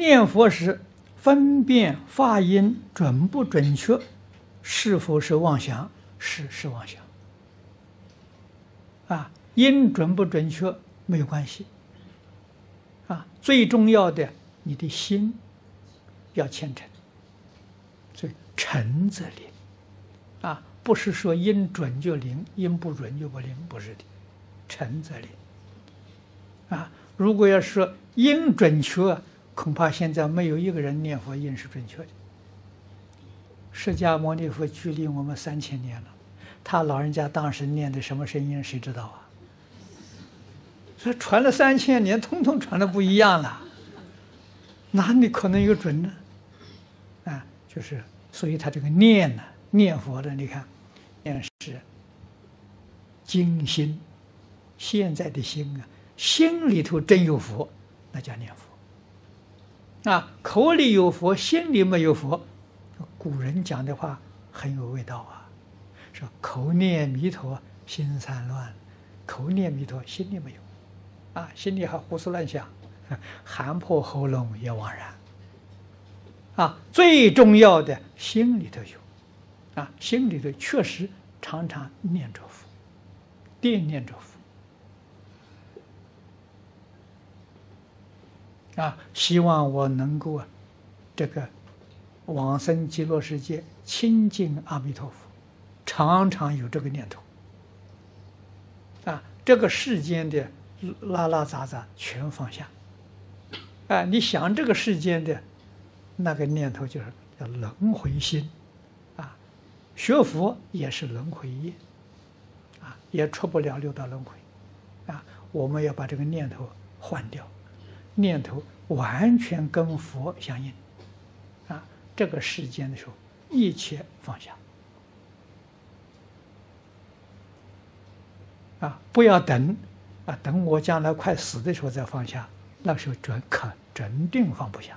念佛时分辨发音准不准确，是否是妄想？是，是妄想。啊，音准不准确没有关系。啊，最重要的，你的心要虔诚。所以诚则灵。啊，不是说音准就灵，音不准就不灵，不是的。诚则灵。啊，如果要说音准确，恐怕现在没有一个人念佛音是准确的。释迦牟尼佛距离我们三千年了，他老人家当时念的什么声音，谁知道啊？所以传了三千年，通通传的不一样了，哪里可能有准呢？啊，就是，所以他这个念呢，念佛的，你看，念是精心，现在的心啊，心里头真有佛，那叫念佛。啊，口里有佛，心里没有佛，古人讲的话很有味道啊，说口念弥陀，心散乱；口念弥陀，心里没有。啊，心里还胡思乱想，喊破喉咙也枉然。啊，最重要的心里头有，啊，心里头确实常常念着佛，惦念着佛。啊，希望我能够啊，这个往生极乐世界，亲近阿弥陀佛，常常有这个念头。啊，这个世间的。拉拉杂杂全放下，啊！你想这个世间的那个念头，就是叫轮回心，啊，学佛也是轮回业，啊，也出不了六道轮回，啊！我们要把这个念头换掉，念头完全跟佛相应，啊！这个世间的时候，一切放下，啊！不要等。啊，等我将来快死的时候再放下，那时候准可准定放不下。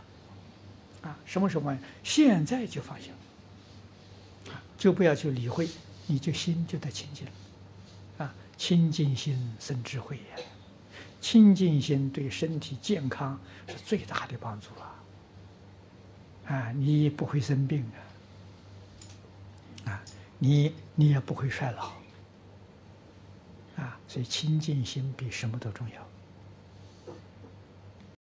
啊，什么时候放下？现在就放下。啊，就不要去理会，你就心就得清净。啊，清净心生智慧呀，清净心对身体健康是最大的帮助啊。啊，你不会生病啊，啊，你你也不会衰老。啊，所以清净心比什么都重要。